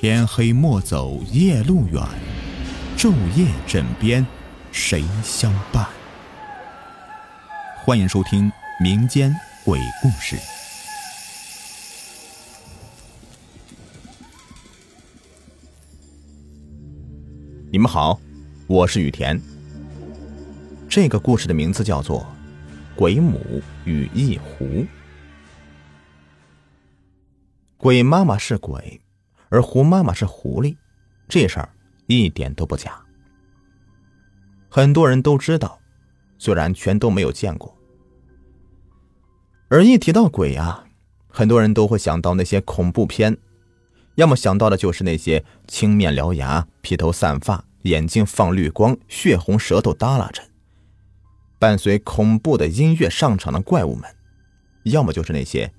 天黑莫走夜路远，昼夜枕边谁相伴？欢迎收听民间鬼故事。你们好，我是雨田。这个故事的名字叫做《鬼母与一狐》。鬼妈妈是鬼，而狐妈妈是狐狸，这事儿一点都不假。很多人都知道，虽然全都没有见过。而一提到鬼啊，很多人都会想到那些恐怖片，要么想到的就是那些青面獠牙、披头散发、眼睛放绿光、血红舌头耷拉着。伴随恐怖的音乐上场的怪物们，要么就是那些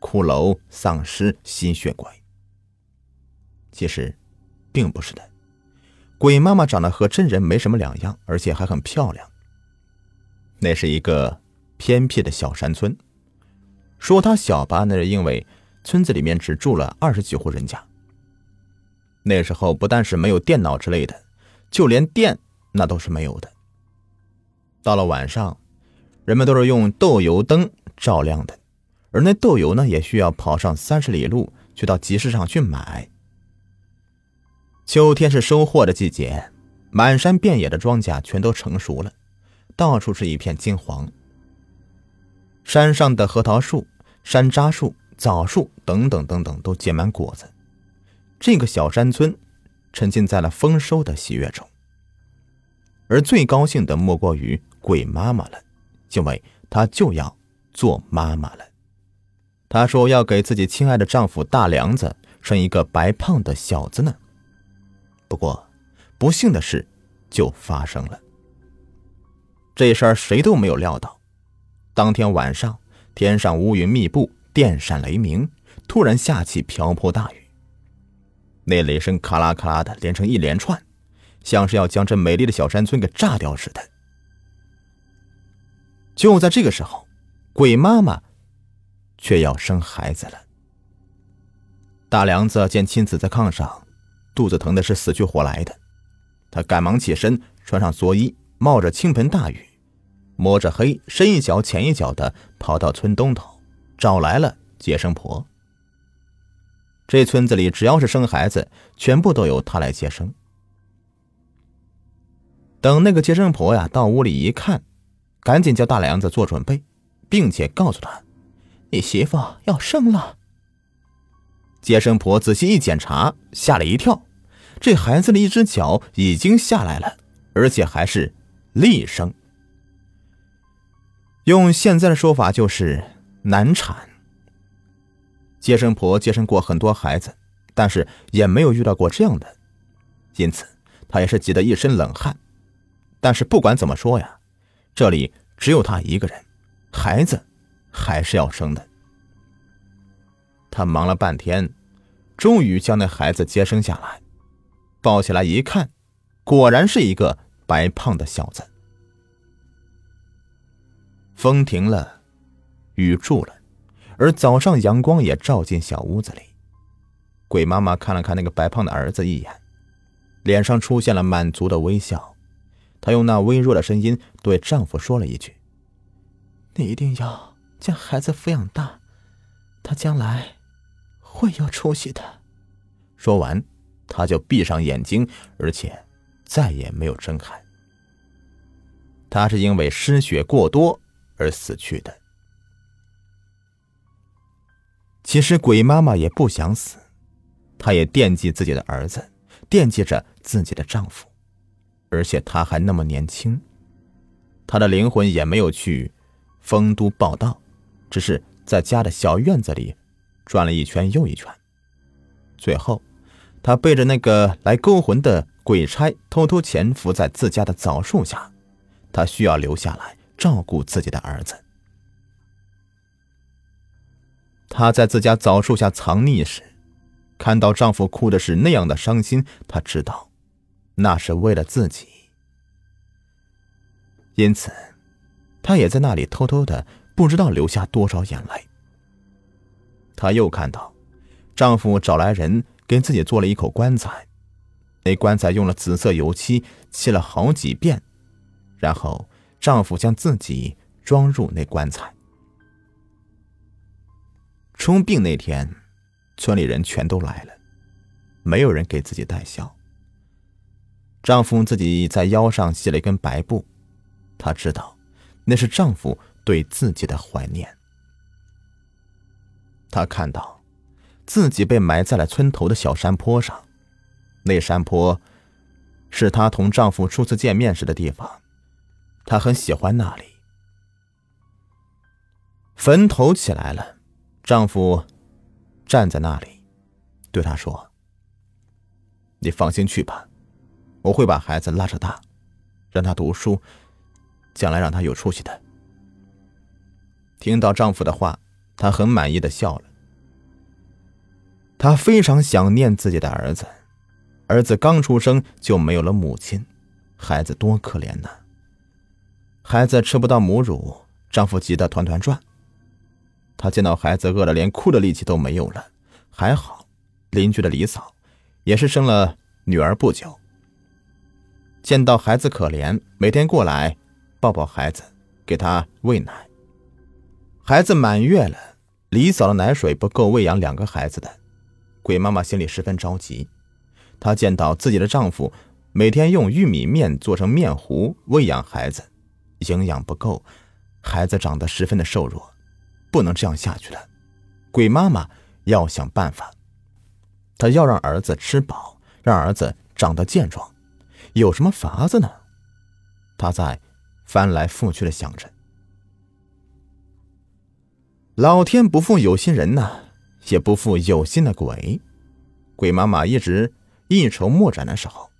骷髅、丧尸、吸血鬼。其实，并不是的，鬼妈妈长得和真人没什么两样，而且还很漂亮。那是一个偏僻的小山村，说它小吧，那是因为村子里面只住了二十几户人家。那时候不但是没有电脑之类的，就连电那都是没有的。到了晚上，人们都是用豆油灯照亮的，而那豆油呢，也需要跑上三十里路去到集市上去买。秋天是收获的季节，满山遍野的庄稼全都成熟了，到处是一片金黄。山上的核桃树、山楂树、枣树等等等等都结满果子，这个小山村沉浸在了丰收的喜悦中。而最高兴的莫过于鬼妈妈了，因为她就要做妈妈了。她说要给自己亲爱的丈夫大梁子生一个白胖的小子呢。不过，不幸的事就发生了。这事儿谁都没有料到。当天晚上，天上乌云密布，电闪雷鸣，突然下起瓢泼大雨。那雷声咔啦咔啦的连成一连串。像是要将这美丽的小山村给炸掉似的。就在这个时候，鬼妈妈却要生孩子了。大梁子见妻子在炕上，肚子疼的是死去活来的，他赶忙起身，穿上蓑衣，冒着倾盆大雨，摸着黑，深一脚浅一脚的跑到村东头，找来了接生婆。这村子里只要是生孩子，全部都由他来接生。等那个接生婆呀到屋里一看，赶紧叫大梁子做准备，并且告诉他：“你媳妇要生了。”接生婆仔细一检查，吓了一跳，这孩子的一只脚已经下来了，而且还是厉生。用现在的说法就是难产。接生婆接生过很多孩子，但是也没有遇到过这样的，因此她也是急得一身冷汗。但是不管怎么说呀，这里只有她一个人，孩子还是要生的。他忙了半天，终于将那孩子接生下来，抱起来一看，果然是一个白胖的小子。风停了，雨住了，而早上阳光也照进小屋子里。鬼妈妈看了看那个白胖的儿子一眼，脸上出现了满足的微笑。她用那微弱的声音对丈夫说了一句：“你一定要将孩子抚养大，他将来会有出息的。”说完，他就闭上眼睛，而且再也没有睁开。他是因为失血过多而死去的。其实鬼妈妈也不想死，她也惦记自己的儿子，惦记着自己的丈夫。而且她还那么年轻，她的灵魂也没有去丰都报道，只是在家的小院子里转了一圈又一圈。最后，他背着那个来勾魂的鬼差，偷偷潜伏在自家的枣树下。他需要留下来照顾自己的儿子。她在自家枣树下藏匿时，看到丈夫哭的是那样的伤心，她知道。那是为了自己，因此，她也在那里偷偷的，不知道流下多少眼泪。她又看到，丈夫找来人给自己做了一口棺材，那棺材用了紫色油漆漆了好几遍，然后丈夫将自己装入那棺材。冲病那天，村里人全都来了，没有人给自己戴孝。丈夫自己在腰上系了一根白布，她知道那是丈夫对自己的怀念。她看到自己被埋在了村头的小山坡上，那山坡是她同丈夫初次见面时的地方，她很喜欢那里。坟头起来了，丈夫站在那里，对她说：“你放心去吧。”我会把孩子拉扯大，让他读书，将来让他有出息的。听到丈夫的话，他很满意的笑了。他非常想念自己的儿子，儿子刚出生就没有了母亲，孩子多可怜呐！孩子吃不到母乳，丈夫急得团团转。他见到孩子饿得连哭的力气都没有了，还好，邻居的李嫂也是生了女儿不久。见到孩子可怜，每天过来抱抱孩子，给他喂奶。孩子满月了，李嫂的奶水不够喂养两个孩子的，鬼妈妈心里十分着急。她见到自己的丈夫每天用玉米面做成面糊喂养孩子，营养不够，孩子长得十分的瘦弱，不能这样下去了。鬼妈妈要想办法，她要让儿子吃饱，让儿子长得健壮。有什么法子呢？她在翻来覆去的想着。老天不负有心人呐，也不负有心的鬼。鬼妈妈一直一筹莫展的时候，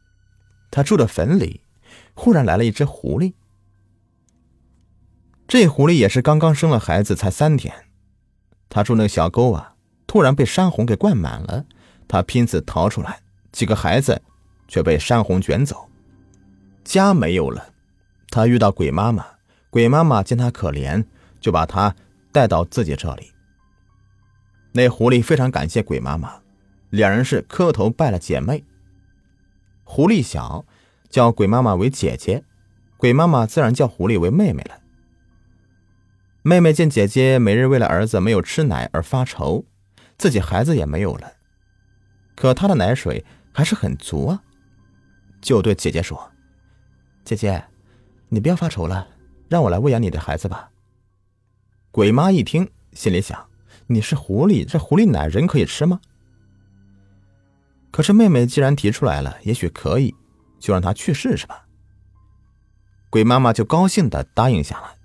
她住的坟里忽然来了一只狐狸。这狐狸也是刚刚生了孩子，才三天。他住那个小沟啊，突然被山洪给灌满了。他拼死逃出来，几个孩子。却被山洪卷走，家没有了。他遇到鬼妈妈，鬼妈妈见他可怜，就把他带到自己这里。那狐狸非常感谢鬼妈妈，两人是磕头拜了姐妹。狐狸小，叫鬼妈妈为姐姐，鬼妈妈自然叫狐狸为妹妹了。妹妹见姐姐每日为了儿子没有吃奶而发愁，自己孩子也没有了，可她的奶水还是很足啊。就对姐姐说：“姐姐，你不要发愁了，让我来喂养你的孩子吧。”鬼妈一听，心里想：“你是狐狸，这狐狸奶人可以吃吗？”可是妹妹既然提出来了，也许可以，就让她去试试吧。鬼妈妈就高兴的答应下来。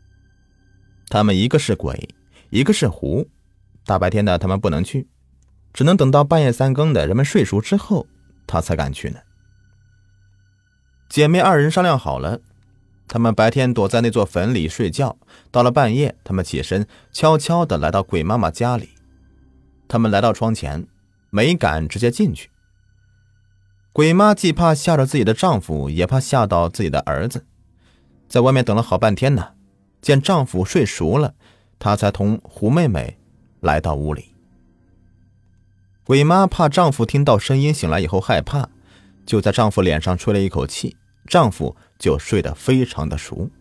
他们一个是鬼，一个是狐，大白天的他们不能去，只能等到半夜三更的人们睡熟之后，他才敢去呢。姐妹二人商量好了，他们白天躲在那座坟里睡觉，到了半夜，他们起身，悄悄的来到鬼妈妈家里。他们来到窗前，没敢直接进去。鬼妈既怕吓着自己的丈夫，也怕吓到自己的儿子，在外面等了好半天呢。见丈夫睡熟了，她才同胡妹妹来到屋里。鬼妈怕丈夫听到声音醒来以后害怕。就在丈夫脸上吹了一口气，丈夫就睡得非常的熟。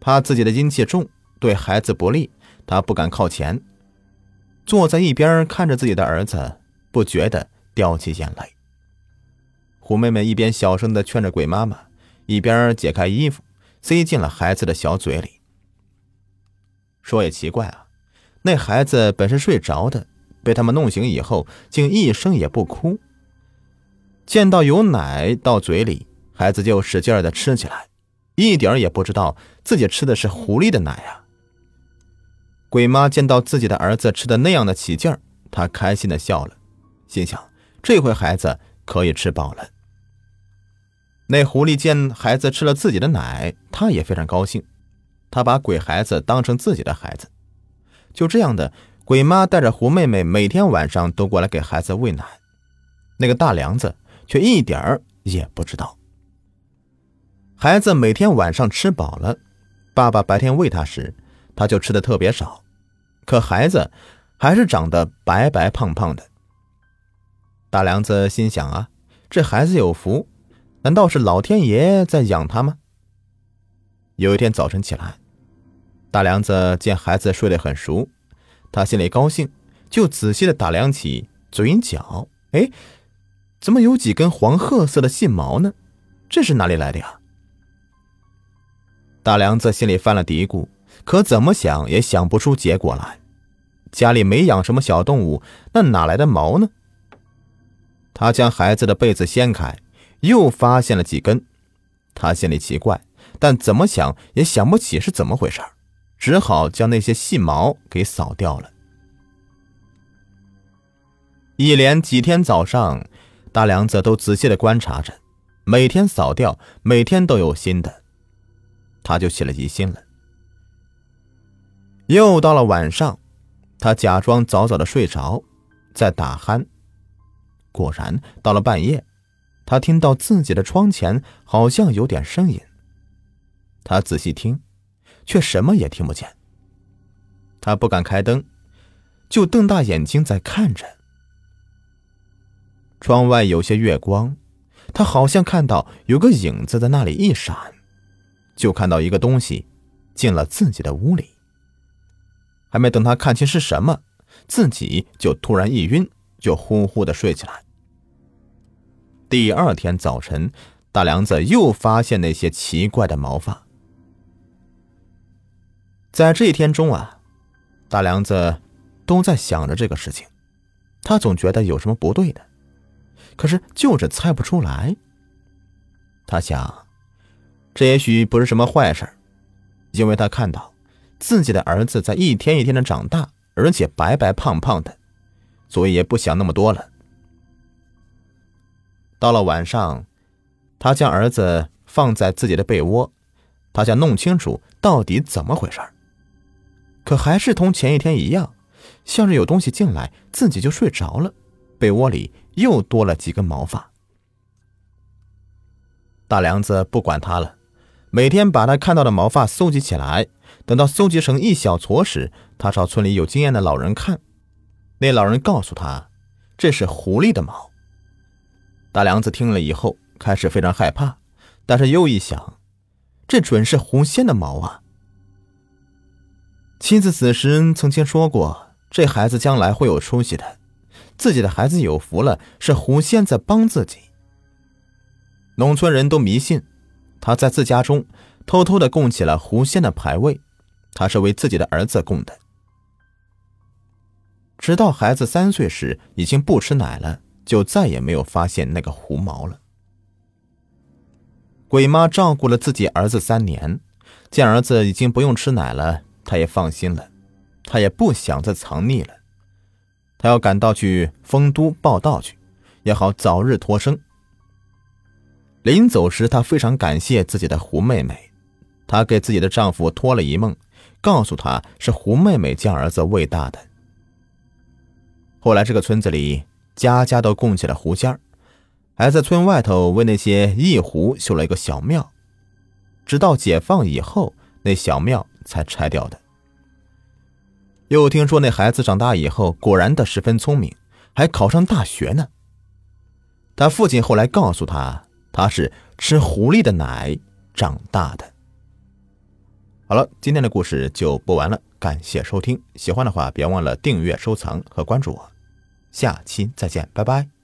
怕自己的阴气重，对孩子不利，她不敢靠前，坐在一边看着自己的儿子，不觉得掉起眼泪。虎妹妹一边小声的劝着鬼妈妈，一边解开衣服，塞进了孩子的小嘴里。说也奇怪啊，那孩子本是睡着的，被他们弄醒以后，竟一声也不哭。见到有奶到嘴里，孩子就使劲的吃起来，一点也不知道自己吃的是狐狸的奶啊。鬼妈见到自己的儿子吃的那样的起劲儿，她开心的笑了，心想这回孩子可以吃饱了。那狐狸见孩子吃了自己的奶，他也非常高兴，他把鬼孩子当成自己的孩子。就这样的，鬼妈带着狐妹妹每天晚上都过来给孩子喂奶，那个大梁子。却一点儿也不知道。孩子每天晚上吃饱了，爸爸白天喂他时，他就吃的特别少，可孩子还是长得白白胖胖的。大梁子心想啊，这孩子有福，难道是老天爷在养他吗？有一天早晨起来，大梁子见孩子睡得很熟，他心里高兴，就仔细的打量起嘴角，哎，怎么有几根黄褐色的细毛呢？这是哪里来的呀？大梁子心里犯了嘀咕，可怎么想也想不出结果来。家里没养什么小动物，那哪来的毛呢？他将孩子的被子掀开，又发现了几根。他心里奇怪，但怎么想也想不起是怎么回事，只好将那些细毛给扫掉了。一连几天早上，大梁子都仔细的观察着，每天扫掉，每天都有新的。他就起了疑心了。又到了晚上，他假装早早的睡着，在打鼾。果然，到了半夜，他听到自己的窗前好像有点声音。他仔细听，却什么也听不见。他不敢开灯，就瞪大眼睛在看着。窗外有些月光，他好像看到有个影子在那里一闪。就看到一个东西进了自己的屋里，还没等他看清是什么，自己就突然一晕，就呼呼的睡起来。第二天早晨，大梁子又发现那些奇怪的毛发。在这一天中啊，大梁子都在想着这个事情，他总觉得有什么不对的，可是就是猜不出来。他想。这也许不是什么坏事因为他看到自己的儿子在一天一天的长大，而且白白胖胖的，所以也不想那么多了。到了晚上，他将儿子放在自己的被窝，他想弄清楚到底怎么回事可还是同前一天一样，像是有东西进来，自己就睡着了，被窝里又多了几根毛发。大梁子不管他了。每天把他看到的毛发搜集起来，等到搜集成一小撮时，他朝村里有经验的老人看。那老人告诉他，这是狐狸的毛。大梁子听了以后，开始非常害怕，但是又一想，这准是狐仙的毛啊。妻子死时曾经说过，这孩子将来会有出息的，自己的孩子有福了，是狐仙在帮自己。农村人都迷信。他在自家中偷偷的供起了狐仙的牌位，他是为自己的儿子供的。直到孩子三岁时，已经不吃奶了，就再也没有发现那个狐毛了。鬼妈照顾了自己儿子三年，见儿子已经不用吃奶了，她也放心了，她也不想再藏匿了，她要赶到去丰都报道去，也好早日脱生。临走时，她非常感谢自己的胡妹妹，她给自己的丈夫托了一梦，告诉他是胡妹妹将儿子喂大的。后来，这个村子里家家都供起了狐仙儿还在村外头为那些异狐修了一个小庙，直到解放以后，那小庙才拆掉的。又听说那孩子长大以后，果然的十分聪明，还考上大学呢。他父亲后来告诉他。他是吃狐狸的奶长大的。好了，今天的故事就播完了，感谢收听，喜欢的话别忘了订阅、收藏和关注我，下期再见，拜拜。